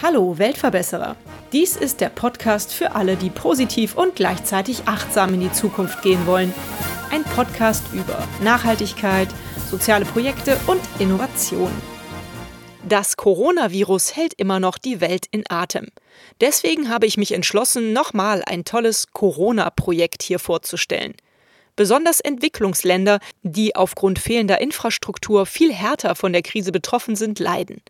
Hallo Weltverbesserer. Dies ist der Podcast für alle, die positiv und gleichzeitig achtsam in die Zukunft gehen wollen. Ein Podcast über Nachhaltigkeit, soziale Projekte und Innovation. Das Coronavirus hält immer noch die Welt in Atem. Deswegen habe ich mich entschlossen, nochmal ein tolles Corona-Projekt hier vorzustellen. Besonders Entwicklungsländer, die aufgrund fehlender Infrastruktur viel härter von der Krise betroffen sind, leiden.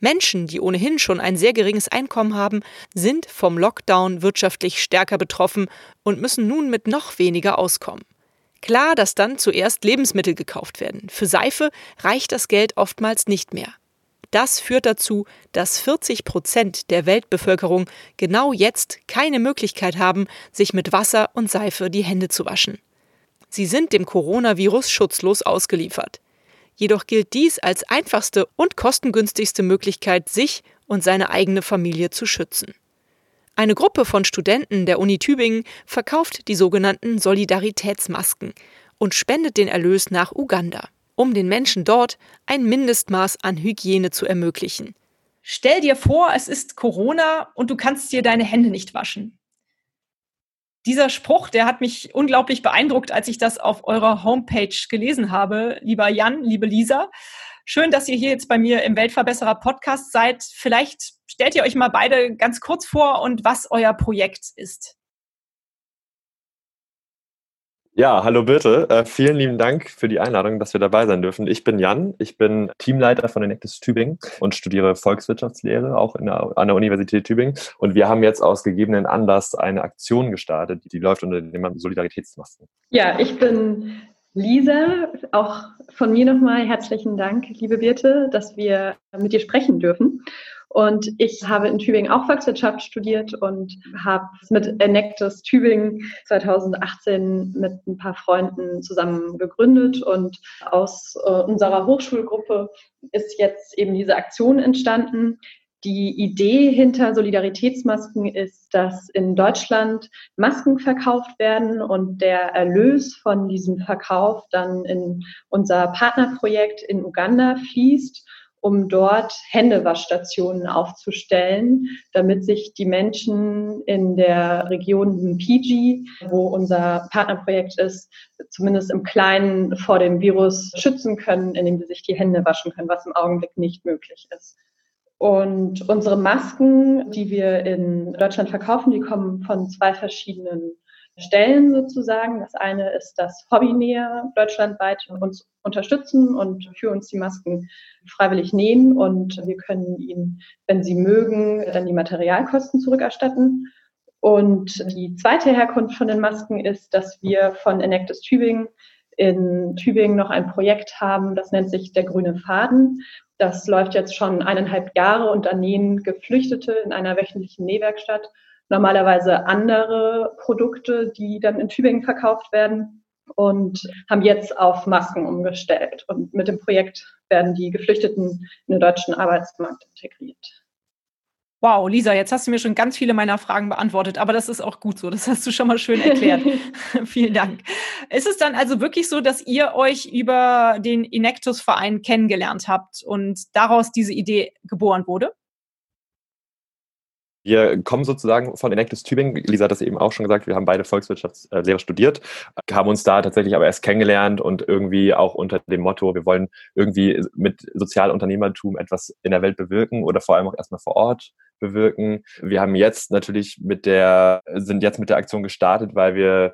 Menschen, die ohnehin schon ein sehr geringes Einkommen haben, sind vom Lockdown wirtschaftlich stärker betroffen und müssen nun mit noch weniger auskommen. Klar, dass dann zuerst Lebensmittel gekauft werden. Für Seife reicht das Geld oftmals nicht mehr. Das führt dazu, dass 40 Prozent der Weltbevölkerung genau jetzt keine Möglichkeit haben, sich mit Wasser und Seife die Hände zu waschen. Sie sind dem Coronavirus schutzlos ausgeliefert. Jedoch gilt dies als einfachste und kostengünstigste Möglichkeit, sich und seine eigene Familie zu schützen. Eine Gruppe von Studenten der Uni Tübingen verkauft die sogenannten Solidaritätsmasken und spendet den Erlös nach Uganda, um den Menschen dort ein Mindestmaß an Hygiene zu ermöglichen. Stell dir vor, es ist Corona und du kannst dir deine Hände nicht waschen dieser Spruch, der hat mich unglaublich beeindruckt, als ich das auf eurer Homepage gelesen habe. Lieber Jan, liebe Lisa, schön, dass ihr hier jetzt bei mir im Weltverbesserer Podcast seid. Vielleicht stellt ihr euch mal beide ganz kurz vor und was euer Projekt ist. Ja, hallo Birte. Äh, vielen lieben Dank für die Einladung, dass wir dabei sein dürfen. Ich bin Jan, ich bin Teamleiter von Enactus Tübingen und studiere Volkswirtschaftslehre auch der, an der Universität Tübingen. Und wir haben jetzt aus gegebenen Anlass eine Aktion gestartet, die läuft unter dem Namen Solidaritätsmasken. Ja, ich bin Lisa, auch von mir nochmal herzlichen Dank, liebe Birte, dass wir mit dir sprechen dürfen. Und ich habe in Tübingen auch Volkswirtschaft studiert und habe mit Enactus Tübingen 2018 mit ein paar Freunden zusammen gegründet. Und aus äh, unserer Hochschulgruppe ist jetzt eben diese Aktion entstanden. Die Idee hinter Solidaritätsmasken ist, dass in Deutschland Masken verkauft werden und der Erlös von diesem Verkauf dann in unser Partnerprojekt in Uganda fließt um dort Händewaschstationen aufzustellen, damit sich die Menschen in der Region Mpiji, wo unser Partnerprojekt ist, zumindest im Kleinen vor dem Virus schützen können, indem sie sich die Hände waschen können, was im Augenblick nicht möglich ist. Und unsere Masken, die wir in Deutschland verkaufen, die kommen von zwei verschiedenen Stellen sozusagen. Das eine ist, dass Hobbynäher deutschlandweit uns unterstützen und für uns die Masken freiwillig nähen und wir können ihnen, wenn sie mögen, dann die Materialkosten zurückerstatten. Und die zweite Herkunft von den Masken ist, dass wir von Enactus Tübingen in Tübingen noch ein Projekt haben, das nennt sich der grüne Faden. Das läuft jetzt schon eineinhalb Jahre und da nähen Geflüchtete in einer wöchentlichen Nähwerkstatt normalerweise andere Produkte, die dann in Tübingen verkauft werden und haben jetzt auf Masken umgestellt. Und mit dem Projekt werden die Geflüchteten in den deutschen Arbeitsmarkt integriert. Wow, Lisa, jetzt hast du mir schon ganz viele meiner Fragen beantwortet, aber das ist auch gut so. Das hast du schon mal schön erklärt. Vielen Dank. Ist es dann also wirklich so, dass ihr euch über den Inectus-Verein kennengelernt habt und daraus diese Idee geboren wurde? Wir kommen sozusagen von Enactus Tübingen. Lisa hat das eben auch schon gesagt. Wir haben beide Volkswirtschaftslehre studiert, haben uns da tatsächlich aber erst kennengelernt und irgendwie auch unter dem Motto, wir wollen irgendwie mit Sozialunternehmertum etwas in der Welt bewirken oder vor allem auch erstmal vor Ort bewirken. Wir haben jetzt natürlich mit der, sind jetzt mit der Aktion gestartet, weil wir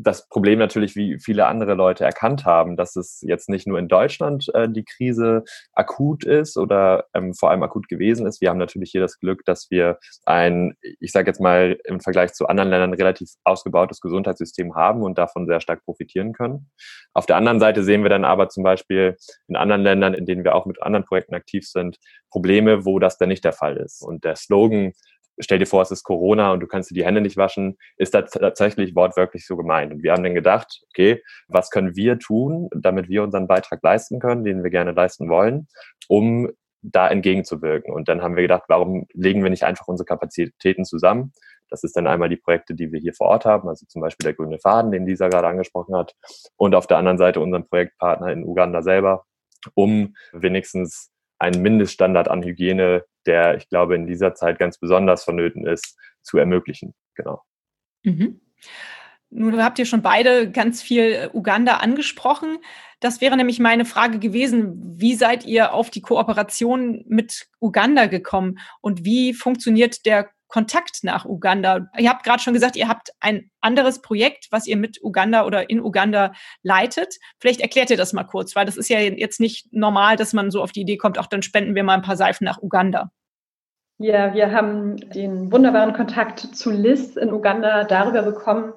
das Problem natürlich, wie viele andere Leute erkannt haben, dass es jetzt nicht nur in Deutschland äh, die Krise akut ist oder ähm, vor allem akut gewesen ist. Wir haben natürlich hier das Glück, dass wir ein, ich sage jetzt mal im Vergleich zu anderen Ländern relativ ausgebautes Gesundheitssystem haben und davon sehr stark profitieren können. Auf der anderen Seite sehen wir dann aber zum Beispiel in anderen Ländern, in denen wir auch mit anderen Projekten aktiv sind, Probleme, wo das dann nicht der Fall ist. Und der Slogan stell dir vor, es ist Corona und du kannst dir die Hände nicht waschen, ist das tatsächlich wortwörtlich so gemeint. Und wir haben dann gedacht, okay, was können wir tun, damit wir unseren Beitrag leisten können, den wir gerne leisten wollen, um da entgegenzuwirken. Und dann haben wir gedacht, warum legen wir nicht einfach unsere Kapazitäten zusammen, Das ist dann einmal die Projekte, die wir hier vor Ort haben, also zum Beispiel der grüne Faden, den Lisa gerade angesprochen hat, und auf der anderen Seite unseren Projektpartner in Uganda selber, um wenigstens einen Mindeststandard an Hygiene, der, ich glaube, in dieser Zeit ganz besonders vonnöten ist, zu ermöglichen. Genau. Mhm. Nun habt ihr schon beide ganz viel Uganda angesprochen. Das wäre nämlich meine Frage gewesen. Wie seid ihr auf die Kooperation mit Uganda gekommen und wie funktioniert der Kontakt nach Uganda? Ihr habt gerade schon gesagt, ihr habt ein anderes Projekt, was ihr mit Uganda oder in Uganda leitet. Vielleicht erklärt ihr das mal kurz, weil das ist ja jetzt nicht normal, dass man so auf die Idee kommt, auch dann spenden wir mal ein paar Seifen nach Uganda. Ja, wir haben den wunderbaren Kontakt zu Liz in Uganda darüber bekommen,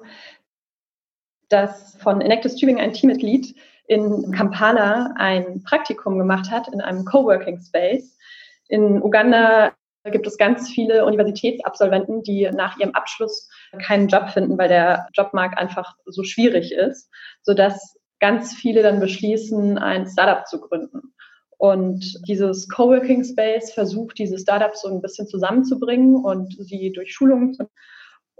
dass von Enactus Tübingen ein Teammitglied in Kampala ein Praktikum gemacht hat in einem Coworking Space. In Uganda gibt es ganz viele Universitätsabsolventen, die nach ihrem Abschluss keinen Job finden, weil der Jobmarkt einfach so schwierig ist, sodass ganz viele dann beschließen, ein Startup zu gründen. Und dieses Coworking Space versucht, diese Startups so ein bisschen zusammenzubringen und sie durch Schulungen zu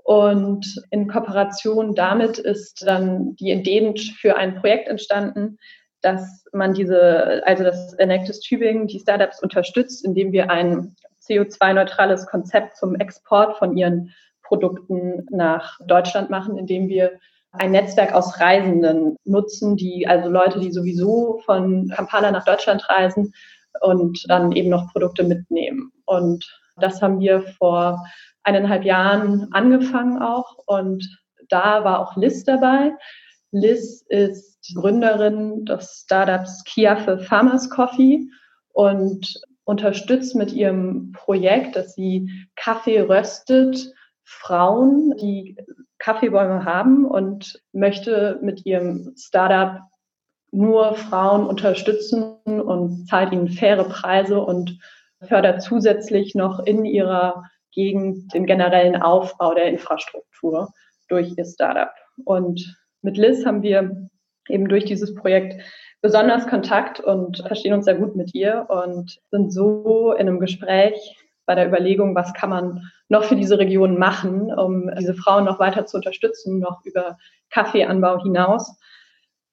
und in Kooperation damit ist dann die Idee für ein Projekt entstanden, dass man diese, also das Enactus Tübingen, die Startups unterstützt, indem wir ein CO2-neutrales Konzept zum Export von ihren Produkten nach Deutschland machen, indem wir ein Netzwerk aus Reisenden nutzen, die also Leute, die sowieso von Kampala nach Deutschland reisen und dann eben noch Produkte mitnehmen. Und das haben wir vor eineinhalb Jahren angefangen auch und da war auch Liz dabei. Liz ist Gründerin des Startups Kia für Farmers Coffee und unterstützt mit ihrem Projekt, dass sie Kaffee röstet, Frauen, die Kaffeebäume haben und möchte mit ihrem Startup nur Frauen unterstützen und zahlt ihnen faire Preise und fördert zusätzlich noch in ihrer gegen den generellen Aufbau der Infrastruktur durch ihr Startup. Und mit Liz haben wir eben durch dieses Projekt besonders Kontakt und verstehen uns sehr gut mit ihr und sind so in einem Gespräch bei der Überlegung, was kann man noch für diese Region machen, um diese Frauen noch weiter zu unterstützen, noch über Kaffeeanbau hinaus,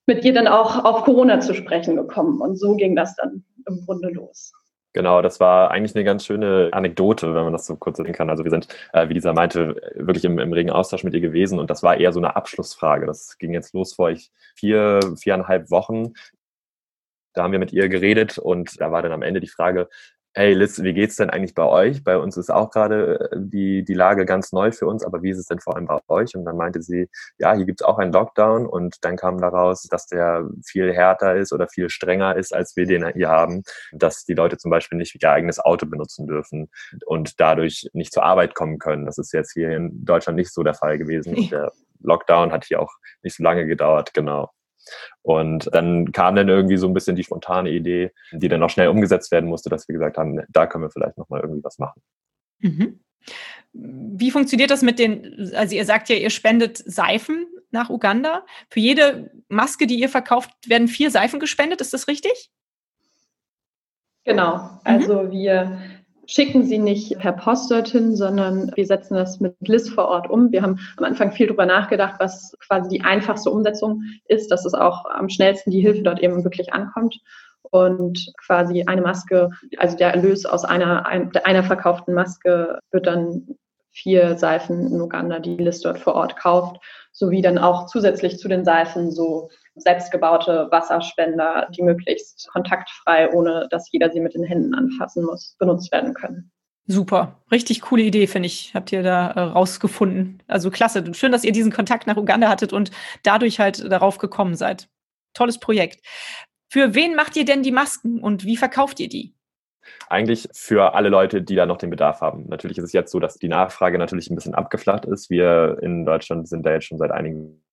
mit ihr dann auch auf Corona zu sprechen gekommen. Und so ging das dann im Grunde los. Genau, das war eigentlich eine ganz schöne Anekdote, wenn man das so kurz sehen kann. Also wir sind, äh, wie dieser meinte, wirklich im, im regen Austausch mit ihr gewesen und das war eher so eine Abschlussfrage. Das ging jetzt los vor ich vier, viereinhalb Wochen. Da haben wir mit ihr geredet und da war dann am Ende die Frage, hey Liz, wie geht's denn eigentlich bei euch? Bei uns ist auch gerade äh, die, die Lage ganz neu für uns, aber wie ist es denn vor allem bei euch? Und dann meinte sie, ja, hier gibt's auch einen Lockdown und dann kam daraus, dass der viel härter ist oder viel strenger ist, als wir den hier haben, dass die Leute zum Beispiel nicht ihr eigenes Auto benutzen dürfen und dadurch nicht zur Arbeit kommen können. Das ist jetzt hier in Deutschland nicht so der Fall gewesen. Und der Lockdown hat hier auch nicht so lange gedauert, genau. Und dann kam dann irgendwie so ein bisschen die spontane Idee, die dann noch schnell umgesetzt werden musste, dass wir gesagt haben, da können wir vielleicht nochmal irgendwie was machen. Mhm. Wie funktioniert das mit den, also ihr sagt ja, ihr spendet Seifen nach Uganda. Für jede Maske, die ihr verkauft, werden vier Seifen gespendet, ist das richtig? Genau, mhm. also mhm. wir schicken sie nicht per Post dorthin, sondern wir setzen das mit Liz vor Ort um. Wir haben am Anfang viel darüber nachgedacht, was quasi die einfachste Umsetzung ist, dass es auch am schnellsten die Hilfe dort eben wirklich ankommt. Und quasi eine Maske, also der Erlös aus einer, einer verkauften Maske wird dann vier Seifen in Uganda, die Liz dort vor Ort kauft, sowie dann auch zusätzlich zu den Seifen so selbstgebaute Wasserspender, die möglichst kontaktfrei, ohne dass jeder sie mit den Händen anfassen muss, benutzt werden können. Super, richtig coole Idee, finde ich, habt ihr da äh, rausgefunden. Also klasse, schön, dass ihr diesen Kontakt nach Uganda hattet und dadurch halt darauf gekommen seid. Tolles Projekt. Für wen macht ihr denn die Masken und wie verkauft ihr die? Eigentlich für alle Leute, die da noch den Bedarf haben. Natürlich ist es jetzt so, dass die Nachfrage natürlich ein bisschen abgeflacht ist. Wir in Deutschland sind da jetzt schon seit einigen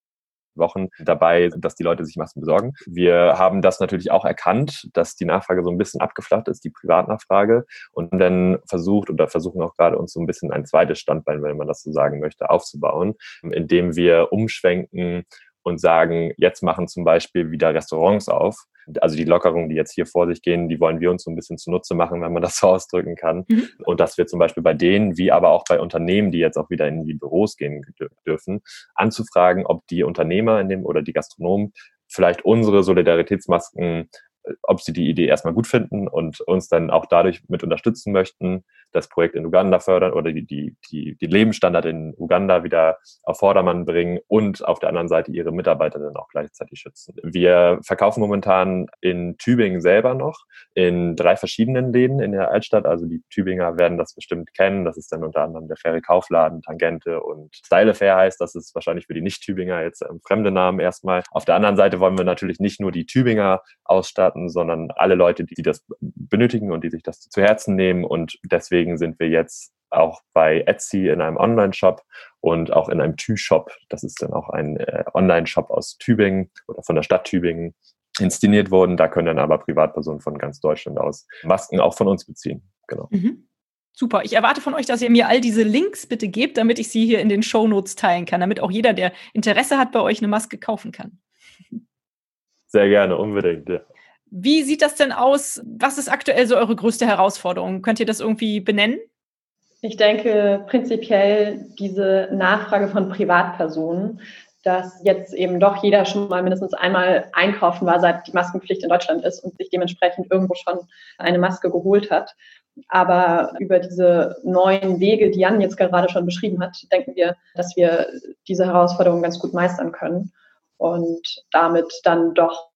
Wochen dabei, dass die Leute sich Masken besorgen. Wir haben das natürlich auch erkannt, dass die Nachfrage so ein bisschen abgeflacht ist, die Privatnachfrage, und dann versucht oder versuchen auch gerade uns so ein bisschen ein zweites Standbein, wenn man das so sagen möchte, aufzubauen, indem wir umschwenken und sagen, jetzt machen zum Beispiel wieder Restaurants auf, Also die Lockerungen, die jetzt hier vor sich gehen, die wollen wir uns so ein bisschen zunutze machen, wenn man das so ausdrücken kann. Mhm. Und dass wir zum Beispiel bei denen, wie aber auch bei Unternehmen, die jetzt auch wieder in die Büros gehen dürfen, anzufragen, ob die Unternehmer in dem oder die Gastronomen vielleicht unsere Solidaritätsmasken ob sie die Idee erstmal gut finden und uns dann auch dadurch mit unterstützen möchten, das Projekt in Uganda fördern oder die, die, die, die Lebensstandard in Uganda wieder auf Vordermann bringen und auf der anderen Seite ihre Mitarbeiter dann auch gleichzeitig schützen. Wir verkaufen momentan in Tübingen selber noch in drei verschiedenen Läden in der Altstadt. Also die Tübinger werden das bestimmt kennen. Das ist dann unter anderem der Faire Kaufladen, Tangente und Style Fair heißt. Das ist wahrscheinlich für die Nicht-Tübinger jetzt ähm, fremde Namen erstmal. Auf der anderen Seite wollen wir natürlich nicht nur die Tübinger ausstatten, sondern alle Leute, die das benötigen und die sich das zu Herzen nehmen. Und deswegen sind wir jetzt auch bei Etsy in einem Online-Shop und auch in einem Tü-Shop. Das ist dann auch ein äh, Online-Shop aus Tübingen oder von der Stadt Tübingen inszeniert worden. Da können dann aber Privatpersonen von ganz Deutschland aus Masken auch von uns beziehen. Genau. Mhm. Super. Ich erwarte von euch, dass ihr mir all diese Links bitte gebt, damit ich sie hier in den Show Notes teilen kann, damit auch jeder, der Interesse hat, bei euch eine Maske kaufen kann. Sehr gerne, unbedingt. Ja. Wie sieht das denn aus? Was ist aktuell so eure größte Herausforderung? Könnt ihr das irgendwie benennen? Ich denke prinzipiell diese Nachfrage von Privatpersonen, dass jetzt eben doch jeder schon mal mindestens einmal einkaufen war, seit die Maskenpflicht in Deutschland ist und sich dementsprechend irgendwo schon eine Maske geholt hat. Aber über diese neuen Wege, die Jan jetzt gerade schon beschrieben hat, denken wir, dass wir diese Herausforderung ganz gut meistern können und damit dann doch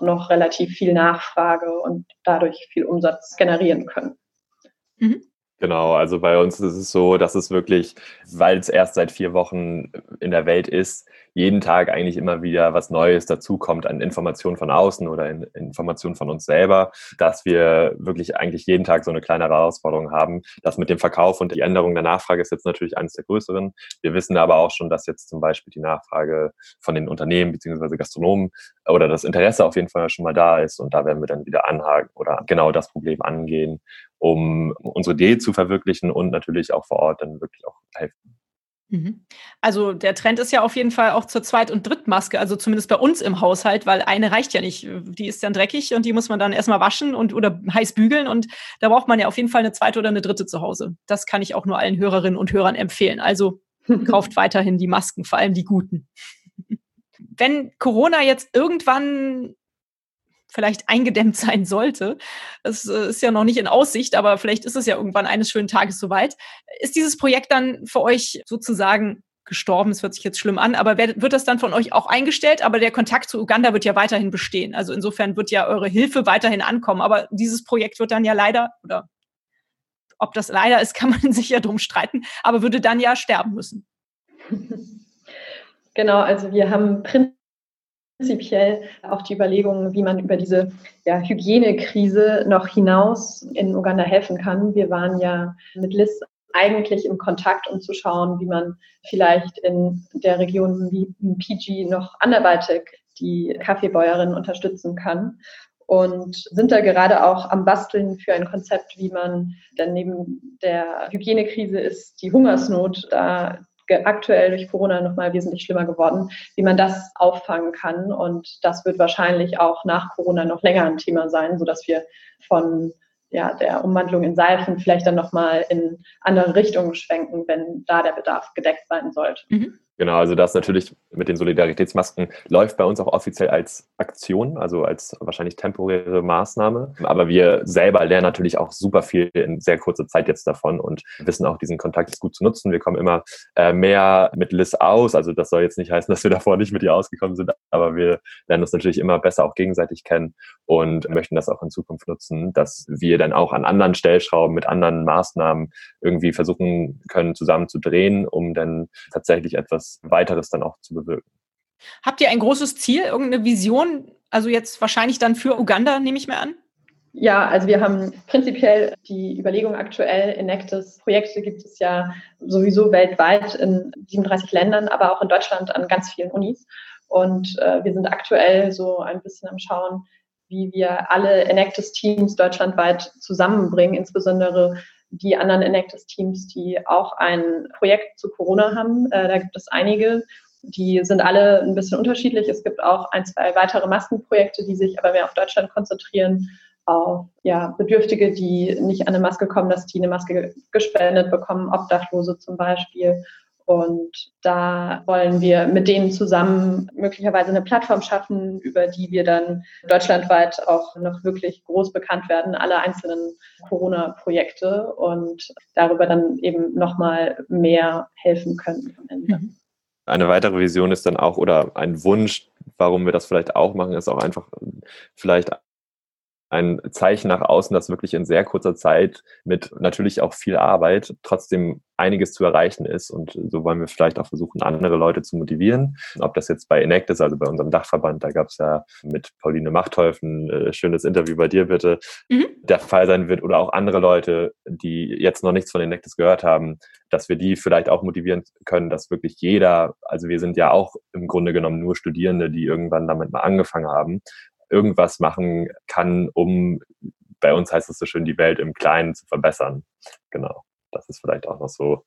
noch relativ viel Nachfrage und dadurch viel Umsatz generieren können. Mhm. Genau, also bei uns ist es so, dass es wirklich, weil es erst seit vier Wochen in der Welt ist, jeden Tag eigentlich immer wieder was Neues dazukommt an Informationen von außen oder in Informationen von uns selber, dass wir wirklich eigentlich jeden Tag so eine kleine Herausforderung haben. Das mit dem Verkauf und die Änderung der Nachfrage ist jetzt natürlich eines der größeren. Wir wissen aber auch schon, dass jetzt zum Beispiel die Nachfrage von den Unternehmen beziehungsweise Gastronomen oder das Interesse auf jeden Fall schon mal da ist und da werden wir dann wieder anhaken oder genau das Problem angehen, um unsere Idee zu verwirklichen und natürlich auch vor Ort dann wirklich auch helfen. Mhm. Also der Trend ist ja auf jeden Fall auch zur Zweit- und Drittmaske, also zumindest bei uns im Haushalt, weil eine reicht ja nicht. Die ist dann dreckig und die muss man dann erstmal waschen und oder heiß bügeln und da braucht man ja auf jeden Fall eine zweite oder eine dritte zu Hause. Das kann ich auch nur allen Hörerinnen und Hörern empfehlen. Also kauft weiterhin die Masken, vor allem die guten. Wenn Corona jetzt irgendwann vielleicht eingedämmt sein sollte. Es äh, ist ja noch nicht in Aussicht, aber vielleicht ist es ja irgendwann eines schönen Tages soweit. Ist dieses Projekt dann für euch sozusagen gestorben? Es hört sich jetzt schlimm an, aber wird das dann von euch auch eingestellt? Aber der Kontakt zu Uganda wird ja weiterhin bestehen. Also insofern wird ja eure Hilfe weiterhin ankommen. Aber dieses Projekt wird dann ja leider, oder ob das leider ist, kann man sich ja drum streiten, aber würde dann ja sterben müssen. Genau, also wir haben prinzipiell prinzipiell auch die Überlegungen, wie man über diese ja, Hygienekrise noch hinaus in Uganda helfen kann. Wir waren ja mit Liz eigentlich im Kontakt, um zu schauen, wie man vielleicht in der Region wie PG noch anderweitig die Kaffeebäuerinnen unterstützen kann. Und sind da gerade auch am Basteln für ein Konzept, wie man dann neben der Hygienekrise ist die Hungersnot da aktuell durch Corona nochmal wesentlich schlimmer geworden, wie man das auffangen kann. Und das wird wahrscheinlich auch nach Corona noch länger ein Thema sein, sodass wir von ja, der Umwandlung in Seifen vielleicht dann nochmal in andere Richtungen schwenken, wenn da der Bedarf gedeckt sein sollte. Mhm. Genau, also das natürlich mit den Solidaritätsmasken läuft bei uns auch offiziell als Aktion, also als wahrscheinlich temporäre Maßnahme. Aber wir selber lernen natürlich auch super viel in sehr kurzer Zeit jetzt davon und wissen auch diesen Kontakt gut zu nutzen. Wir kommen immer äh, mehr mit Liz aus. Also das soll jetzt nicht heißen, dass wir davor nicht mit ihr ausgekommen sind, aber wir lernen uns natürlich immer besser auch gegenseitig kennen und möchten das auch in Zukunft nutzen, dass wir dann auch an anderen Stellschrauben mit anderen Maßnahmen irgendwie versuchen können, zusammen zu drehen, um dann tatsächlich etwas etwas weiteres dann auch zu bewirken. Habt ihr ein großes Ziel, irgendeine Vision? Also jetzt wahrscheinlich dann für Uganda, nehme ich mir an? Ja, also wir haben prinzipiell die Überlegung aktuell, Enactus Projekte gibt es ja sowieso weltweit in 37 Ländern, aber auch in Deutschland an ganz vielen Unis. Und äh, wir sind aktuell so ein bisschen am Schauen, wie wir alle Enactus-Teams deutschlandweit zusammenbringen, insbesondere die anderen Enactus-Teams, die auch ein Projekt zu Corona haben. Äh, da gibt es einige, Die sind alle ein bisschen unterschiedlich. Es gibt auch ein, zwei weitere Maskenprojekte, die sich aber mehr auf Deutschland konzentrieren, auf ja, Bedürftige, die nicht an eine Maske kommen, dass die eine Maske gespendet bekommen, Obdachlose zum Beispiel. Und da wollen wir mit denen zusammen möglicherweise eine Plattform schaffen, über die wir dann deutschlandweit auch noch wirklich groß bekannt werden, alle einzelnen Corona-Projekte und darüber dann eben nochmal mehr helfen können am Ende. Mhm. Eine weitere Vision ist dann auch oder ein Wunsch, warum wir das vielleicht auch machen, ist auch einfach vielleicht ein Zeichen nach außen, dass wirklich in sehr kurzer Zeit mit natürlich auch viel Arbeit trotzdem einiges zu erreichen ist. Und so wollen wir vielleicht auch versuchen, andere Leute zu motivieren. Ob das jetzt bei Enect ist, also bei unserem Dachverband, da gab es ja mit Pauline Machtolf ein äh, schönes Interview bei dir bitte, mhm. der Fall sein wird oder auch andere Leute, die jetzt noch nichts von Enectis gehört haben, dass wir die vielleicht auch motivieren können, dass wirklich jeder, also wir sind ja auch im Grunde genommen nur Studierende, die irgendwann damit mal angefangen haben irgendwas machen kann, um, bei uns heißt es so schön, die Welt im Kleinen zu verbessern. Genau. Das ist vielleicht auch noch so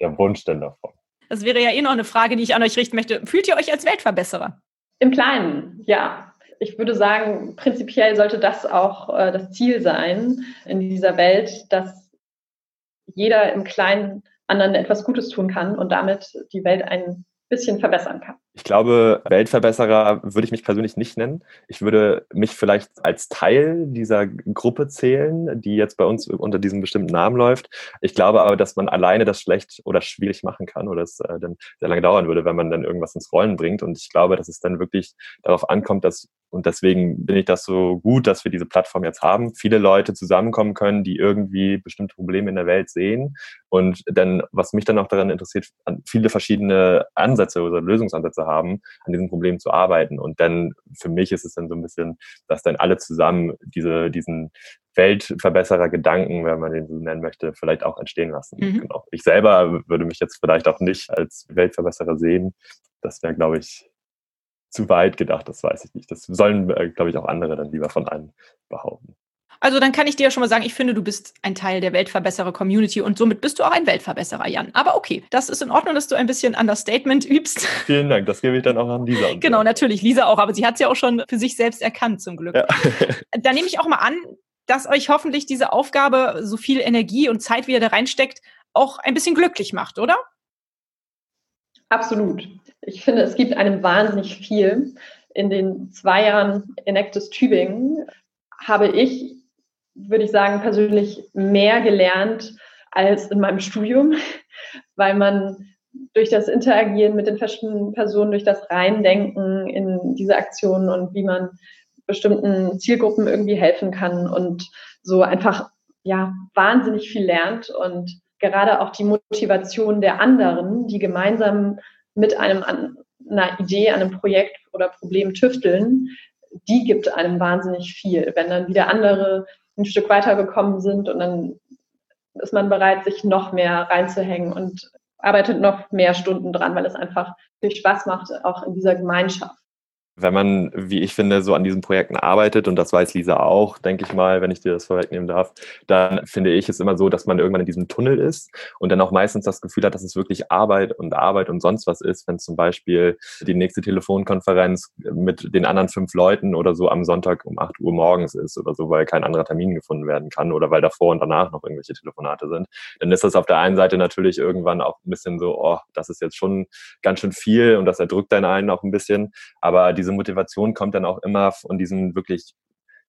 der Wunsch denn davon. Das wäre ja eh noch eine Frage, die ich an euch richten möchte. Fühlt ihr euch als Weltverbesserer? Im Kleinen, ja. Ich würde sagen, prinzipiell sollte das auch äh, das Ziel sein in dieser Welt, dass jeder im Kleinen anderen etwas Gutes tun kann und damit die Welt ein bisschen verbessern kann. Ich glaube, Weltverbesserer würde ich mich persönlich nicht nennen. Ich würde mich vielleicht als Teil dieser Gruppe zählen, die jetzt bei uns unter diesem bestimmten Namen läuft. Ich glaube aber, dass man alleine das schlecht oder schwierig machen kann oder es äh, dann sehr lange dauern würde, wenn man dann irgendwas ins Rollen bringt. Und ich glaube, dass es dann wirklich darauf ankommt, dass, und deswegen bin ich das so gut, dass wir diese Plattform jetzt haben, viele Leute zusammenkommen können, die irgendwie bestimmte Probleme in der Welt sehen. Und dann, was mich dann auch daran interessiert, viele verschiedene Ansätze oder Lösungsansätze haben, an diesem Problem zu arbeiten. Und dann für mich ist es dann so ein bisschen, dass dann alle zusammen diese, diesen Weltverbesserer-Gedanken, wenn man den so nennen möchte, vielleicht auch entstehen lassen. Mhm. Genau. Ich selber würde mich jetzt vielleicht auch nicht als Weltverbesserer sehen. Das wäre, glaube ich, zu weit gedacht, das weiß ich nicht. Das sollen, äh, glaube ich, auch andere dann lieber von einem behaupten. Also dann kann ich dir ja schon mal sagen, ich finde, du bist ein Teil der Weltverbesserer-Community und somit bist du auch ein Weltverbesserer, Jan. Aber okay, das ist in Ordnung, dass du ein bisschen Understatement übst. Vielen Dank, das gebe ich dann auch an Lisa. genau, natürlich, Lisa auch, aber sie hat es ja auch schon für sich selbst erkannt, zum Glück. Ja. da nehme ich auch mal an, dass euch hoffentlich diese Aufgabe, so viel Energie und Zeit, wie ihr da reinsteckt, auch ein bisschen glücklich macht, oder? Absolut. Ich finde, es gibt einem wahnsinnig viel. In den zwei Jahren Enactus Tübingen habe ich würde ich sagen, persönlich mehr gelernt als in meinem Studium, weil man durch das Interagieren mit den verschiedenen Personen, durch das Reindenken in diese Aktionen und wie man bestimmten Zielgruppen irgendwie helfen kann und so einfach ja wahnsinnig viel lernt und gerade auch die Motivation der anderen, die gemeinsam mit einem an einer Idee, einem Projekt oder Problem tüfteln, die gibt einem wahnsinnig viel. Wenn dann wieder andere ein Stück weitergekommen sind und dann ist man bereit, sich noch mehr reinzuhängen und arbeitet noch mehr Stunden dran, weil es einfach viel Spaß macht, auch in dieser Gemeinschaft wenn man, wie ich finde, so an diesen Projekten arbeitet, und das weiß Lisa auch, denke ich mal, wenn ich dir das vorwegnehmen darf, dann finde ich es immer so, dass man irgendwann in diesem Tunnel ist und dann auch meistens das Gefühl hat, dass es wirklich Arbeit und Arbeit und sonst was ist, wenn zum Beispiel die nächste Telefonkonferenz mit den anderen fünf Leuten oder so am Sonntag um 8 Uhr morgens ist oder so, weil kein anderer Termin gefunden werden kann oder weil davor und danach noch irgendwelche Telefonate sind, dann ist das auf der einen Seite natürlich irgendwann auch ein bisschen so, oh, das ist jetzt schon ganz schön viel und das erdrückt deinen einen auch ein bisschen, aber die diese Motivation kommt dann auch immer von diesen wirklich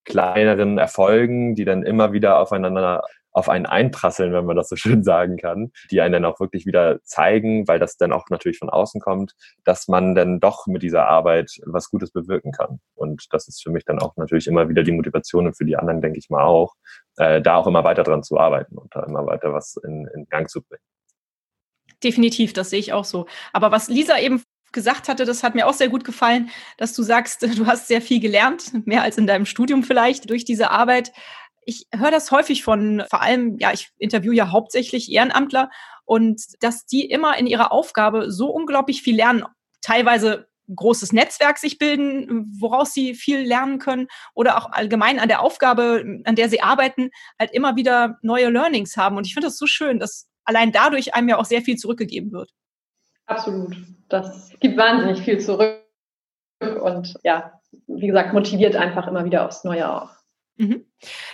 kleineren Erfolgen, die dann immer wieder aufeinander auf einen einprasseln, wenn man das so schön sagen kann, die einen dann auch wirklich wieder zeigen, weil das dann auch natürlich von außen kommt, dass man dann doch mit dieser Arbeit was Gutes bewirken kann. Und das ist für mich dann auch natürlich immer wieder die Motivation und für die anderen, denke ich mal auch, äh, da auch immer weiter dran zu arbeiten und da immer weiter was in, in Gang zu bringen. Definitiv, das sehe ich auch so. Aber was Lisa eben gesagt hatte, das hat mir auch sehr gut gefallen, dass du sagst, du hast sehr viel gelernt, mehr als in deinem Studium vielleicht durch diese Arbeit. Ich höre das häufig von, vor allem, ja, ich interviewe ja hauptsächlich Ehrenamtler und dass die immer in ihrer Aufgabe so unglaublich viel lernen, teilweise großes Netzwerk sich bilden, woraus sie viel lernen können oder auch allgemein an der Aufgabe, an der sie arbeiten, halt immer wieder neue Learnings haben. Und ich finde das so schön, dass allein dadurch einem ja auch sehr viel zurückgegeben wird. Absolut. Das gibt wahnsinnig viel zurück und ja, wie gesagt, motiviert einfach immer wieder aufs Neue auch. Mhm.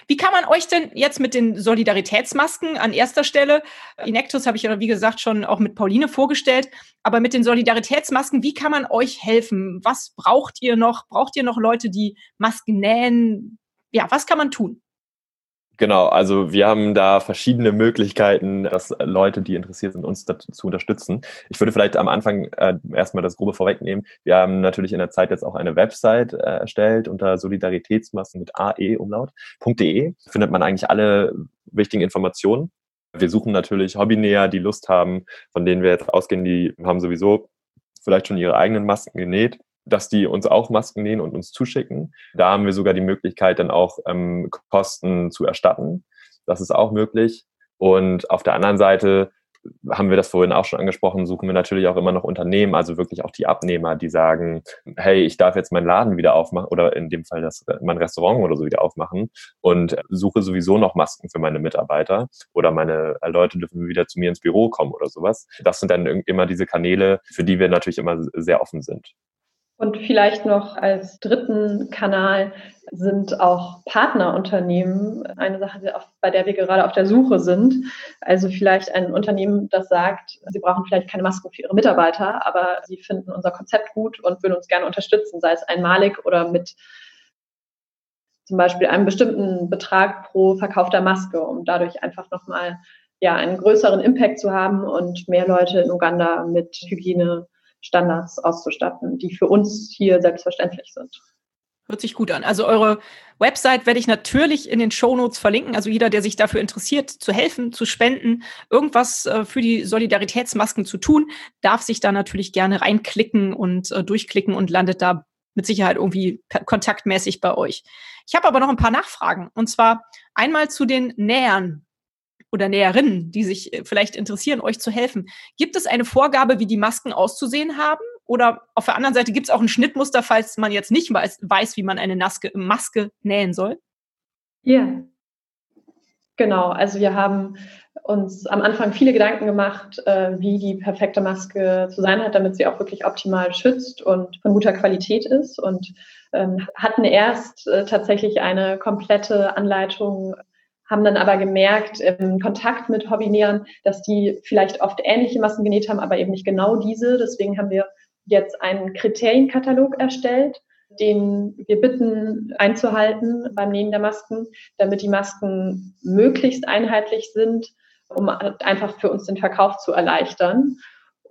Wie kann man euch denn jetzt mit den Solidaritätsmasken an erster Stelle, Inectus habe ich ja wie gesagt schon auch mit Pauline vorgestellt, aber mit den Solidaritätsmasken, wie kann man euch helfen? Was braucht ihr noch? Braucht ihr noch Leute, die Masken nähen? Ja, was kann man tun? Genau, also wir haben da verschiedene Möglichkeiten, dass Leute, die interessiert sind, uns zu unterstützen. Ich würde vielleicht am Anfang äh, erstmal das Grobe vorwegnehmen. Wir haben natürlich in der Zeit jetzt auch eine Website äh, erstellt unter Solidaritätsmassen mit ae-umlaut.de. Findet man eigentlich alle wichtigen Informationen. Wir suchen natürlich Hobbynäher, die Lust haben, von denen wir jetzt ausgehen, die haben sowieso vielleicht schon ihre eigenen Masken genäht dass die uns auch Masken nähen und uns zuschicken. Da haben wir sogar die Möglichkeit, dann auch ähm, Kosten zu erstatten. Das ist auch möglich. Und auf der anderen Seite haben wir das vorhin auch schon angesprochen, suchen wir natürlich auch immer noch Unternehmen, also wirklich auch die Abnehmer, die sagen, hey, ich darf jetzt meinen Laden wieder aufmachen oder in dem Fall das, mein Restaurant oder so wieder aufmachen und suche sowieso noch Masken für meine Mitarbeiter oder meine Leute dürfen wieder zu mir ins Büro kommen oder sowas. Das sind dann immer diese Kanäle, für die wir natürlich immer sehr offen sind. Und vielleicht noch als dritten Kanal sind auch Partnerunternehmen eine Sache, bei der wir gerade auf der Suche sind. Also vielleicht ein Unternehmen, das sagt, sie brauchen vielleicht keine Masken für ihre Mitarbeiter, aber sie finden unser Konzept gut und würden uns gerne unterstützen, sei es einmalig oder mit zum Beispiel einem bestimmten Betrag pro verkaufter Maske, um dadurch einfach nochmal ja, einen größeren Impact zu haben und mehr Leute in Uganda mit Hygiene Standards auszustatten, die für uns hier selbstverständlich sind. Hört sich gut an. Also eure Website werde ich natürlich in den Show Notes verlinken. Also jeder, der sich dafür interessiert, zu helfen, zu spenden, irgendwas äh, für die Solidaritätsmasken zu tun, darf sich da natürlich gerne reinklicken und äh, durchklicken und landet da mit Sicherheit irgendwie kontaktmäßig bei euch. Ich habe aber noch ein paar Nachfragen. Und zwar einmal zu den Nähern oder Näherinnen, die sich äh, vielleicht interessieren, euch zu helfen. Gibt es eine Vorgabe, wie die Masken auszusehen haben? Oder auf der anderen Seite gibt es auch ein Schnittmuster, falls man jetzt nicht weiß, weiß wie man eine Naske, Maske nähen soll? Ja, genau. Also wir haben uns am Anfang viele Gedanken gemacht, äh, wie die perfekte Maske zu sein hat, damit sie auch wirklich optimal schützt und von guter Qualität ist. Und ähm, hatten erst äh, tatsächlich eine komplette Anleitung haben dann aber gemerkt im Kontakt mit Hobbynähern, dass die vielleicht oft ähnliche Massen genäht haben, aber eben nicht genau diese. Deswegen haben wir jetzt einen Kriterienkatalog erstellt, den wir bitten einzuhalten beim Nähen der Masken, damit die Masken möglichst einheitlich sind, um einfach für uns den Verkauf zu erleichtern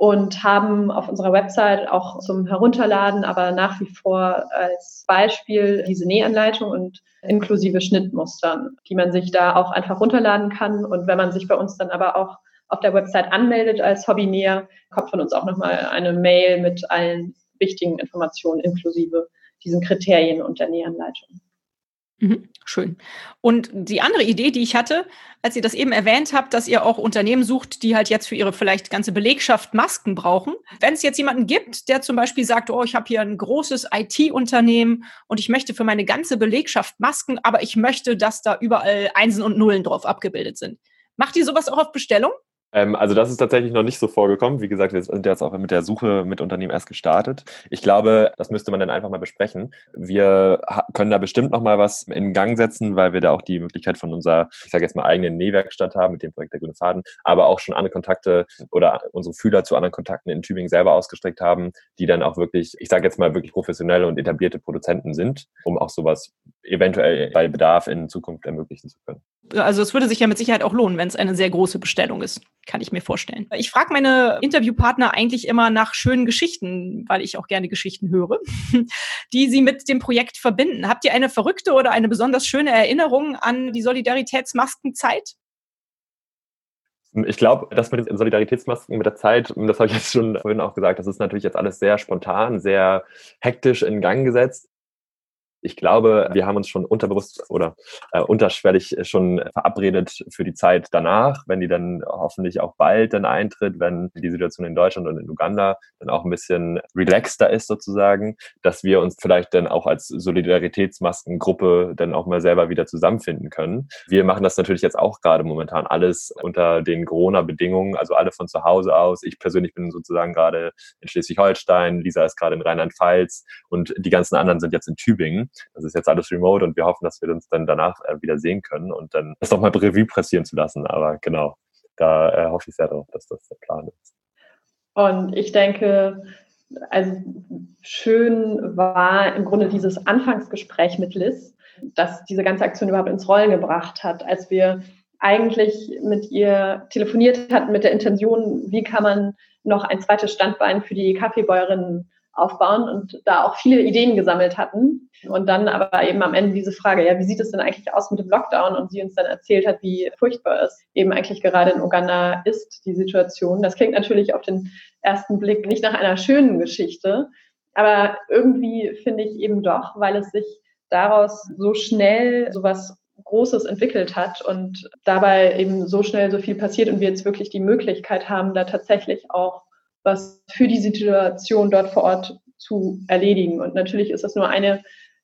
und haben auf unserer Website auch zum Herunterladen, aber nach wie vor als Beispiel diese Nähanleitung und inklusive Schnittmustern, die man sich da auch einfach runterladen kann. Und wenn man sich bei uns dann aber auch auf der Website anmeldet als Hobbynäher, kommt von uns auch nochmal eine Mail mit allen wichtigen Informationen inklusive diesen Kriterien und der Nähanleitung. Mhm, schön. Und die andere Idee, die ich hatte, als ihr das eben erwähnt habt, dass ihr auch Unternehmen sucht, die halt jetzt für ihre vielleicht ganze Belegschaft Masken brauchen. Wenn es jetzt jemanden gibt, der zum Beispiel sagt, oh, ich habe hier ein großes IT-Unternehmen und ich möchte für meine ganze Belegschaft Masken, aber ich möchte, dass da überall Einsen und Nullen drauf abgebildet sind. Macht ihr sowas auch auf Bestellung? Ähm, also das ist tatsächlich noch nicht so vorgekommen. Wie gesagt, wir sind jetzt auch mit der Suche mit Unternehmen erst gestartet. Ich glaube, das müsste man dann einfach mal besprechen. Wir können da bestimmt noch mal was in Gang setzen, weil wir da auch die Möglichkeit von unserer, ich sage jetzt mal, eigenen Nähwerkstatt haben mit dem Projekt der Grüne Faden, aber auch schon andere Kontakte oder unsere Fühler zu anderen Kontakten in Tübingen selber ausgestreckt haben, die dann auch wirklich, ich sage jetzt mal, wirklich professionelle und etablierte Produzenten sind, um auch sowas eventuell bei Bedarf in Zukunft ermöglichen zu können. Also es würde sich ja mit Sicherheit auch lohnen, wenn es eine sehr große Bestellung ist kann ich mir vorstellen. Ich frage meine Interviewpartner eigentlich immer nach schönen Geschichten, weil ich auch gerne Geschichten höre, die sie mit dem Projekt verbinden. Habt ihr eine verrückte oder eine besonders schöne Erinnerung an die Solidaritätsmaskenzeit? Ich glaube, das mit den Solidaritätsmasken mit der Zeit, das habe ich jetzt schon vorhin auch gesagt, das ist natürlich jetzt alles sehr spontan, sehr hektisch in Gang gesetzt. Ich glaube, wir haben uns schon unterbewusst oder äh, unterschwellig schon verabredet für die Zeit danach, wenn die dann hoffentlich auch bald dann eintritt, wenn die Situation in Deutschland und in Uganda dann auch ein bisschen relaxter ist sozusagen, dass wir uns vielleicht dann auch als Solidaritätsmaskengruppe dann auch mal selber wieder zusammenfinden können. Wir machen das natürlich jetzt auch gerade momentan alles unter den Corona-Bedingungen, also alle von zu Hause aus. Ich persönlich bin sozusagen gerade in Schleswig-Holstein, Lisa ist gerade in Rheinland-Pfalz und die ganzen anderen sind jetzt in Tübingen. Das ist jetzt alles remote und wir hoffen, dass wir uns dann danach äh, wieder sehen können und dann das nochmal Revue passieren zu lassen. Aber genau, da äh, hoffe ich sehr darauf, dass das der Plan ist. Und ich denke, also schön war im Grunde dieses Anfangsgespräch mit Liz, das diese ganze Aktion überhaupt ins Rollen gebracht hat, als wir eigentlich mit ihr telefoniert hatten mit der Intention, wie kann man noch ein zweites Standbein für die Kaffeebäuerinnen aufbauen und da auch viele Ideen gesammelt hatten. Und dann aber eben am Ende diese Frage, ja, wie sieht es denn eigentlich aus mit dem Lockdown? Und sie uns dann erzählt hat, wie furchtbar es eben eigentlich gerade in Uganda ist, die Situation. Das klingt natürlich auf den ersten Blick nicht nach einer schönen Geschichte, aber irgendwie finde ich eben doch, weil es sich daraus so schnell sowas Großes entwickelt hat und dabei eben so schnell so viel passiert und wir jetzt wirklich die Möglichkeit haben, da tatsächlich auch was für die Situation dort vor Ort zu erledigen. Und natürlich ist das nur eine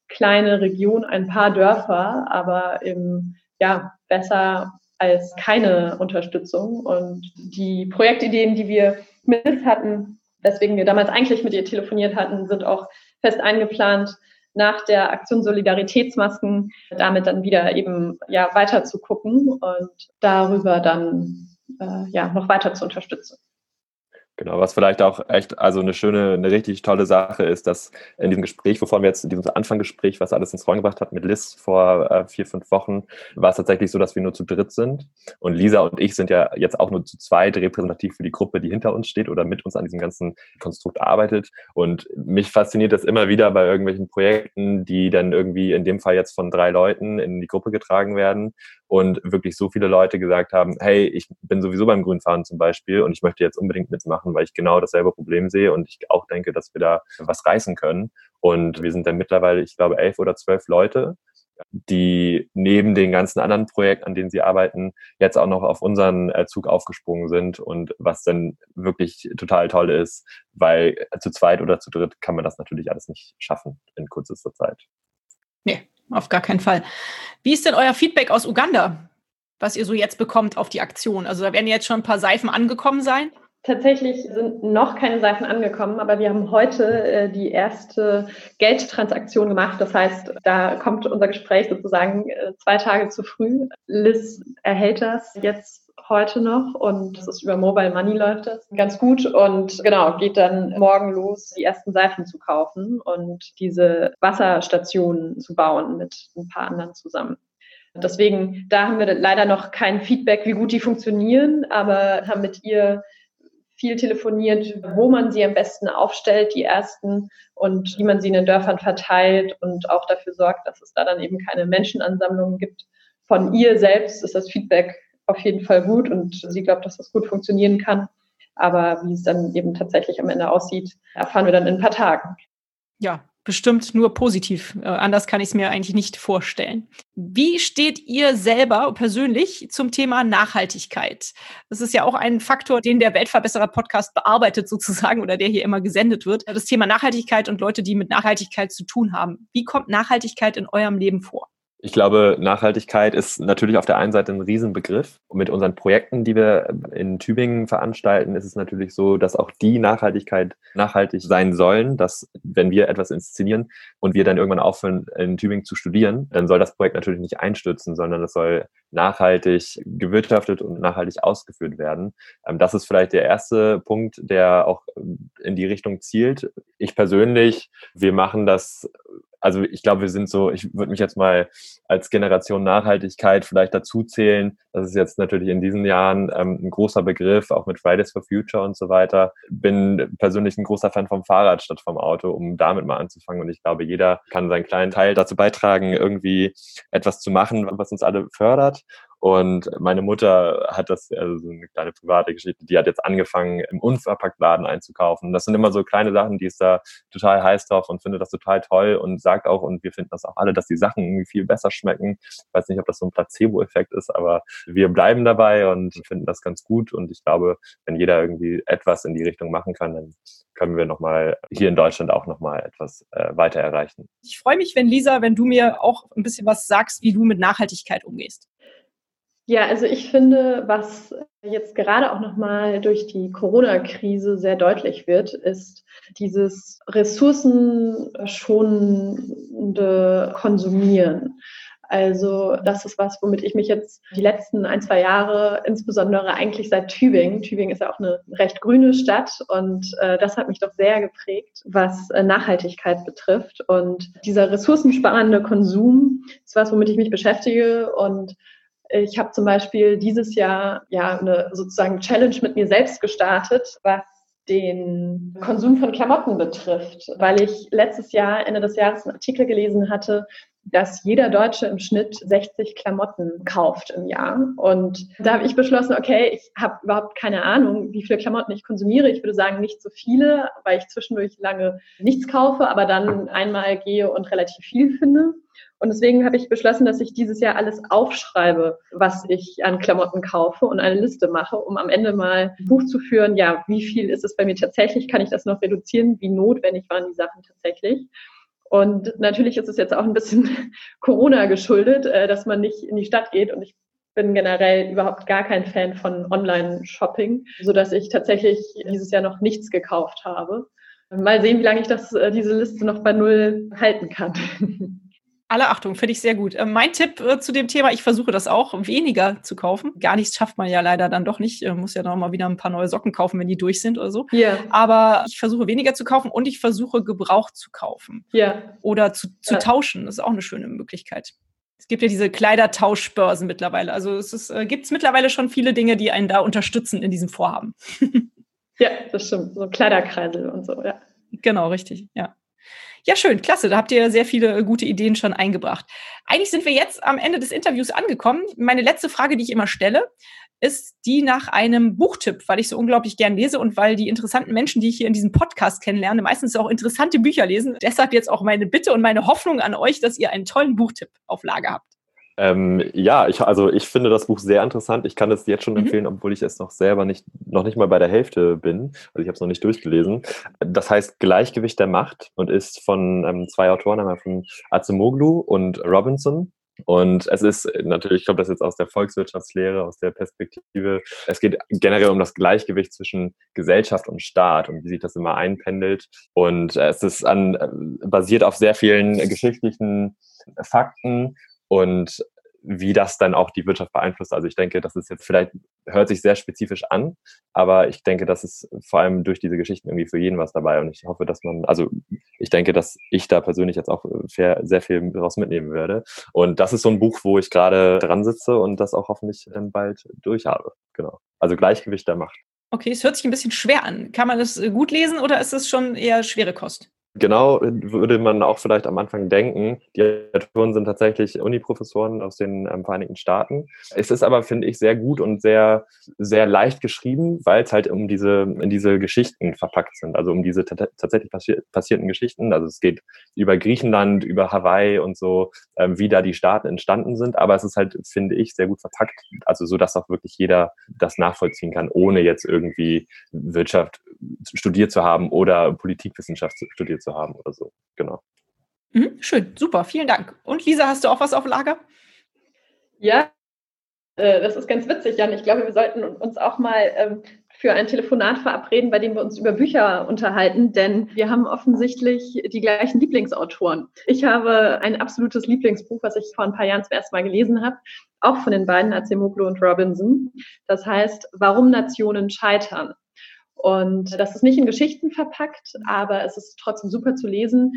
kleine Region, ein paar Dörfer, aber eben, ja, besser als keine Unterstützung. Und die Projektideen, die wir mit hatten, weswegen wir damals eigentlich mit ihr telefoniert hatten, sind auch fest eingeplant, nach der Aktion Solidaritätsmasken damit dann wieder eben ja weiter zu gucken und darüber dann äh, ja noch weiter zu unterstützen. Genau, was vielleicht auch echt, also eine schöne, eine richtig tolle Sache ist, dass in diesem Gespräch, wovon wir jetzt in diesem Anfangsgespräch, was alles ins Rollen gebracht hat mit Liz vor äh, vier, fünf Wochen, war es tatsächlich so, dass wir nur zu dritt sind. Und Lisa und ich sind ja jetzt auch nur zu zweit repräsentativ für die Gruppe, die hinter uns steht oder mit uns an diesem ganzen Konstrukt arbeitet. Und mich fasziniert das immer wieder bei irgendwelchen Projekten, die dann irgendwie in dem Fall jetzt von drei Leuten in die Gruppe getragen werden und wirklich so viele Leute gesagt haben, hey, ich bin sowieso beim Grünfahren zum Beispiel und ich möchte jetzt unbedingt mitmachen, weil ich genau dasselbe Problem sehe und ich auch denke, dass wir da was reißen können. Und wir sind dann mittlerweile, ich glaube, elf oder zwölf Leute, die neben den ganzen anderen Projekten, an denen sie arbeiten, jetzt auch noch auf unseren äh, Zug aufgesprungen sind und was dann wirklich total toll ist, weil zu zweit oder zu dritt kann man das natürlich alles nicht schaffen in kürzester Zeit. Nee, auf gar keinen Fall. Wie ist denn euer Feedback aus Uganda, was ihr so jetzt bekommt auf die Aktion? Also da werden jetzt schon ein paar Seifen angekommen sein. Tatsächlich sind noch keine Seifen angekommen, aber wir haben heute äh, die erste Geldtransaktion gemacht. Das heißt, da kommt unser Gespräch sozusagen äh, zwei Tage zu früh. Liz erhält das jetzt heute noch und das ist über Mobile Money läuft das ganz gut und genau, geht dann morgen los, die ersten Seifen zu kaufen und diese Wasserstationen zu bauen mit ein paar anderen zusammen. Deswegen, da haben wir leider noch kein Feedback, wie gut die funktionieren, aber haben mit ihr viel telefoniert, wo man sie am besten aufstellt, die ersten, und wie man sie in den Dörfern verteilt und auch dafür sorgt, dass es da dann eben keine Menschenansammlungen gibt. Von ihr selbst ist das Feedback auf jeden Fall gut und sie glaubt, dass das gut funktionieren kann. Aber wie es dann eben tatsächlich am Ende aussieht, erfahren wir dann in ein paar Tagen. Ja, bestimmt nur positiv. Äh, anders kann ich es mir eigentlich nicht vorstellen. Wie steht ihr selber persönlich zum Thema Nachhaltigkeit? Das ist ja auch ein Faktor, den der Weltverbesserer Podcast bearbeitet sozusagen oder der hier immer gesendet wird. Das Thema Nachhaltigkeit und Leute, die mit Nachhaltigkeit zu tun haben. Wie kommt Nachhaltigkeit in eurem Leben vor? Ich glaube, Nachhaltigkeit ist natürlich auf der einen Seite ein Riesenbegriff. Und mit unseren Projekten, die wir in Tübingen veranstalten, ist es natürlich so, dass auch die Nachhaltigkeit nachhaltig sein sollen, dass wenn wir etwas inszenieren und wir dann irgendwann aufhören, in Tübingen zu studieren, dann soll das Projekt natürlich nicht einstürzen, sondern es soll nachhaltig gewirtschaftet und nachhaltig ausgeführt werden. Ähm, das ist vielleicht der erste Punkt, der auch in die Richtung zielt. Ich persönlich, wir machen das also ich glaube, wir sind so, ich würde mich jetzt mal als Generation Nachhaltigkeit vielleicht dazu zählen. Das ist jetzt natürlich in diesen Jahren ähm, ein großer Begriff, auch mit Fridays for Future und so weiter. Bin persönlich ein großer Fan vom Fahrrad statt vom Auto, um damit mal anzufangen. Und ich glaube, jeder kann seinen kleinen Teil dazu beitragen, irgendwie etwas zu machen, was uns alle fördert. Und meine Mutter hat das, also so eine kleine private Geschichte, die hat jetzt angefangen, im Unverpacktladen einzukaufen. Das sind immer so kleine Sachen, die ist da total heiß drauf und findet das total toll und sagt auch, und wir finden das auch alle, dass die Sachen irgendwie viel besser schmecken. Ich weiß nicht, ob das so ein Placebo-Effekt ist, aber wir bleiben dabei und finden das ganz gut. Und ich glaube, wenn jeder irgendwie etwas in die Richtung machen kann, dann können wir nochmal hier in Deutschland auch nochmal etwas äh, weiter erreichen. Ich freue mich, wenn Lisa, wenn du mir auch ein bisschen was sagst, wie du mit Nachhaltigkeit umgehst. Ja, also ich finde, was jetzt gerade auch nochmal durch die Corona-Krise sehr deutlich wird, ist dieses ressourcenschonende Konsumieren. Also das ist was, womit ich mich jetzt die letzten ein, zwei Jahre, insbesondere eigentlich seit Tübingen, Tübingen ist ja auch eine recht grüne Stadt und äh, das hat mich doch sehr geprägt, was äh, Nachhaltigkeit betrifft. Und dieser ressourcensparende Konsum ist was, womit ich mich beschäftige und ich habe zum Beispiel dieses Jahr ja eine sozusagen Challenge mit mir selbst gestartet, was den Konsum von Klamotten betrifft, weil ich letztes Jahr, Ende des Jahres, einen Artikel gelesen hatte, dass jeder Deutsche im Schnitt 60 Klamotten kauft im Jahr. Und da habe ich beschlossen, okay, ich habe überhaupt keine Ahnung, wie viele Klamotten ich konsumiere. Ich würde sagen, nicht so viele, weil ich zwischendurch lange nichts kaufe, aber dann einmal gehe und relativ viel finde. Und deswegen habe ich beschlossen, dass ich dieses Jahr alles aufschreibe, was ich an Klamotten kaufe und eine Liste mache, um am Ende mal ein Buch zu führen, ja, wie viel ist es bei mir tatsächlich, kann ich das noch reduzieren, wie notwendig waren die Sachen tatsächlich. Und natürlich ist es jetzt auch ein bisschen Corona geschuldet, äh, dass man nicht in die Stadt geht und ich bin generell überhaupt gar kein Fan von Online-Shopping, so dass ich tatsächlich dieses Jahr noch nichts gekauft habe. Mal sehen, wie lange ich das, äh, diese Liste noch bei Null halten kann. Alle Achtung, finde ich sehr gut. Äh, mein Tipp äh, zu dem Thema, ich versuche das auch, weniger zu kaufen. Gar nichts schafft man ja leider dann doch nicht. Äh, muss ja noch mal wieder ein paar neue Socken kaufen, wenn die durch sind oder so. Ja. Aber ich versuche weniger zu kaufen und ich versuche gebraucht zu kaufen. Ja. Oder zu, zu ja. tauschen. Das ist auch eine schöne Möglichkeit. Es gibt ja diese Kleidertauschbörsen mittlerweile. Also es ist, äh, gibt es mittlerweile schon viele Dinge, die einen da unterstützen in diesem Vorhaben. ja, das stimmt. So Kleiderkreisel und so, ja. Genau, richtig, ja. Ja, schön, klasse. Da habt ihr sehr viele äh, gute Ideen schon eingebracht. Eigentlich sind wir jetzt am Ende des Interviews angekommen. Meine letzte Frage, die ich immer stelle, ist die nach einem Buchtipp, weil ich so unglaublich gern lese und weil die interessanten Menschen, die ich hier in diesem Podcast kennenlerne, meistens auch interessante Bücher lesen. Deshalb jetzt auch meine Bitte und meine Hoffnung an euch, dass ihr einen tollen Buchtipp auf Lager habt. Ähm, ja, ich, also ich finde das Buch sehr interessant. Ich kann es jetzt schon mhm. empfehlen, obwohl ich es noch selber nicht, noch nicht mal bei der Hälfte bin. Also ich habe es noch nicht durchgelesen. Das heißt Gleichgewicht der Macht und ist von ähm, zwei Autoren, einmal von Azemoglu und Robinson. Und es ist natürlich, ich glaube, das jetzt aus der Volkswirtschaftslehre, aus der Perspektive. Es geht generell um das Gleichgewicht zwischen Gesellschaft und Staat und wie sich das immer einpendelt. Und es ist an, äh, basiert auf sehr vielen geschichtlichen Fakten und wie das dann auch die Wirtschaft beeinflusst. Also ich denke, das ist jetzt vielleicht, hört sich sehr spezifisch an, aber ich denke, das ist vor allem durch diese Geschichten irgendwie für jeden was dabei. Und ich hoffe, dass man, also ich denke, dass ich da persönlich jetzt auch sehr viel daraus mitnehmen werde. Und das ist so ein Buch, wo ich gerade dran sitze und das auch hoffentlich dann bald durch habe. Genau. Also Gleichgewicht der Macht. Okay, es hört sich ein bisschen schwer an. Kann man das gut lesen oder ist es schon eher schwere Kost? Genau, würde man auch vielleicht am Anfang denken. Die Autoren sind tatsächlich Uniprofessoren aus den ähm, Vereinigten Staaten. Es ist aber, finde ich, sehr gut und sehr, sehr leicht geschrieben, weil es halt um diese, in diese Geschichten verpackt sind, also um diese tatsächlich passi passierten Geschichten. Also es geht über Griechenland, über Hawaii und so, ähm, wie da die Staaten entstanden sind. Aber es ist halt, finde ich, sehr gut verpackt. Also so, dass auch wirklich jeder das nachvollziehen kann, ohne jetzt irgendwie Wirtschaft studiert zu haben oder Politikwissenschaft studiert zu haben oder so. Genau. Mhm, schön, super, vielen Dank. Und Lisa, hast du auch was auf Lager? Ja, äh, das ist ganz witzig, Jan. Ich glaube, wir sollten uns auch mal ähm, für ein Telefonat verabreden, bei dem wir uns über Bücher unterhalten, denn wir haben offensichtlich die gleichen Lieblingsautoren. Ich habe ein absolutes Lieblingsbuch, was ich vor ein paar Jahren zum ersten Mal gelesen habe, auch von den beiden Acemoglu und Robinson. Das heißt, Warum Nationen scheitern. Und das ist nicht in Geschichten verpackt, aber es ist trotzdem super zu lesen.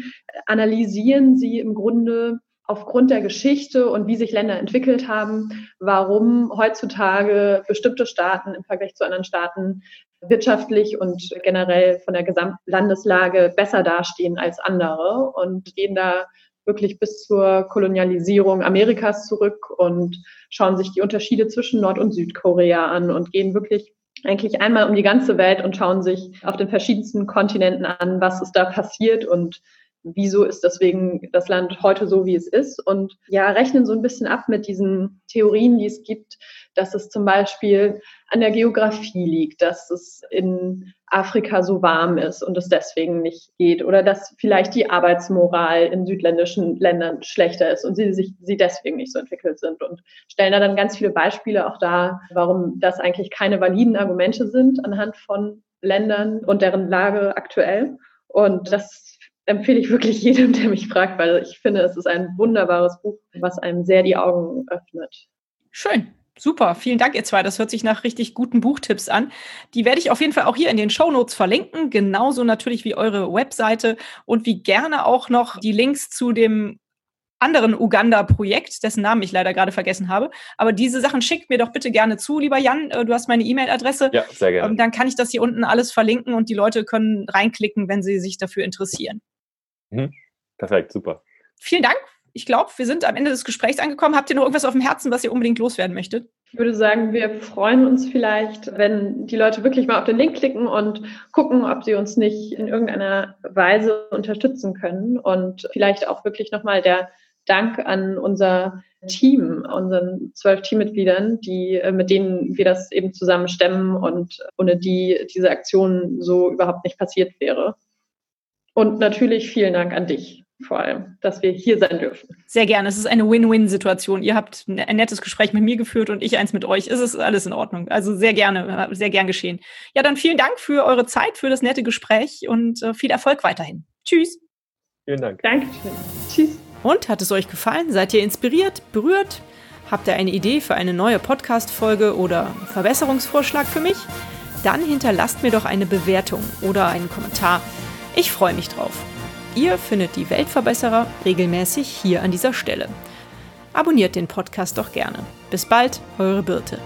Analysieren Sie im Grunde aufgrund der Geschichte und wie sich Länder entwickelt haben, warum heutzutage bestimmte Staaten im Vergleich zu anderen Staaten wirtschaftlich und generell von der Gesamtlandeslage besser dastehen als andere und gehen da wirklich bis zur Kolonialisierung Amerikas zurück und schauen sich die Unterschiede zwischen Nord- und Südkorea an und gehen wirklich eigentlich einmal um die ganze Welt und schauen sich auf den verschiedensten Kontinenten an, was ist da passiert und wieso ist deswegen das Land heute so, wie es ist. Und ja, rechnen so ein bisschen ab mit diesen Theorien, die es gibt, dass es zum Beispiel an der Geografie liegt, dass es in Afrika so warm ist und es deswegen nicht geht oder dass vielleicht die Arbeitsmoral in südländischen Ländern schlechter ist und sie sich sie deswegen nicht so entwickelt sind und stellen da dann ganz viele Beispiele auch da, warum das eigentlich keine validen Argumente sind anhand von Ländern und deren Lage aktuell. Und das empfehle ich wirklich jedem, der mich fragt, weil ich finde, es ist ein wunderbares Buch, was einem sehr die Augen öffnet. Schön. Super, vielen Dank, ihr zwei. Das hört sich nach richtig guten Buchtipps an. Die werde ich auf jeden Fall auch hier in den Show Notes verlinken. Genauso natürlich wie eure Webseite und wie gerne auch noch die Links zu dem anderen Uganda-Projekt, dessen Namen ich leider gerade vergessen habe. Aber diese Sachen schickt mir doch bitte gerne zu, lieber Jan. Äh, du hast meine E-Mail-Adresse. Ja, sehr gerne. Ähm, dann kann ich das hier unten alles verlinken und die Leute können reinklicken, wenn sie sich dafür interessieren. Mhm. Perfekt, super. Vielen Dank ich glaube, wir sind am Ende des Gesprächs angekommen. Habt ihr noch irgendwas auf dem Herzen, was ihr unbedingt loswerden möchtet? Ich würde sagen, wir freuen uns vielleicht, wenn die Leute wirklich mal auf den Link klicken und gucken, ob sie uns nicht in irgendeiner Weise unterstützen können. Und vielleicht auch wirklich nochmal der Dank an unser Team, unseren zwölf Teammitgliedern, die, äh, mit denen wir das eben zusammen stemmen und ohne die diese Aktion so überhaupt nicht passiert wäre. Und natürlich vielen Dank an dich vor allem, dass wir hier sein dürfen. Sehr gerne. Es ist eine Win-Win-Situation. Ihr habt ein nettes Gespräch mit mir geführt und ich eins mit euch. Es ist alles in Ordnung. Also sehr gerne, sehr gern geschehen. Ja, dann vielen Dank für eure Zeit, für das nette Gespräch und äh, viel Erfolg weiterhin. Tschüss. Vielen Dank. Dankeschön. Tschüss. Und hat es euch gefallen? Seid ihr inspiriert, berührt? Habt ihr eine Idee für eine neue Podcast-Folge oder Verbesserungsvorschlag für mich? Dann hinterlasst mir doch eine Bewertung oder einen Kommentar. Ich freue mich drauf. Ihr findet die Weltverbesserer regelmäßig hier an dieser Stelle. Abonniert den Podcast doch gerne. Bis bald, eure Birte.